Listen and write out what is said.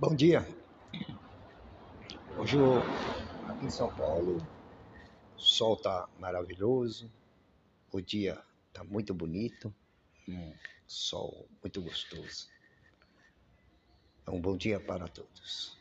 Bom dia. Hoje eu, aqui em São Paulo, o sol tá maravilhoso, o dia tá muito bonito, um sol muito gostoso. É um bom dia para todos.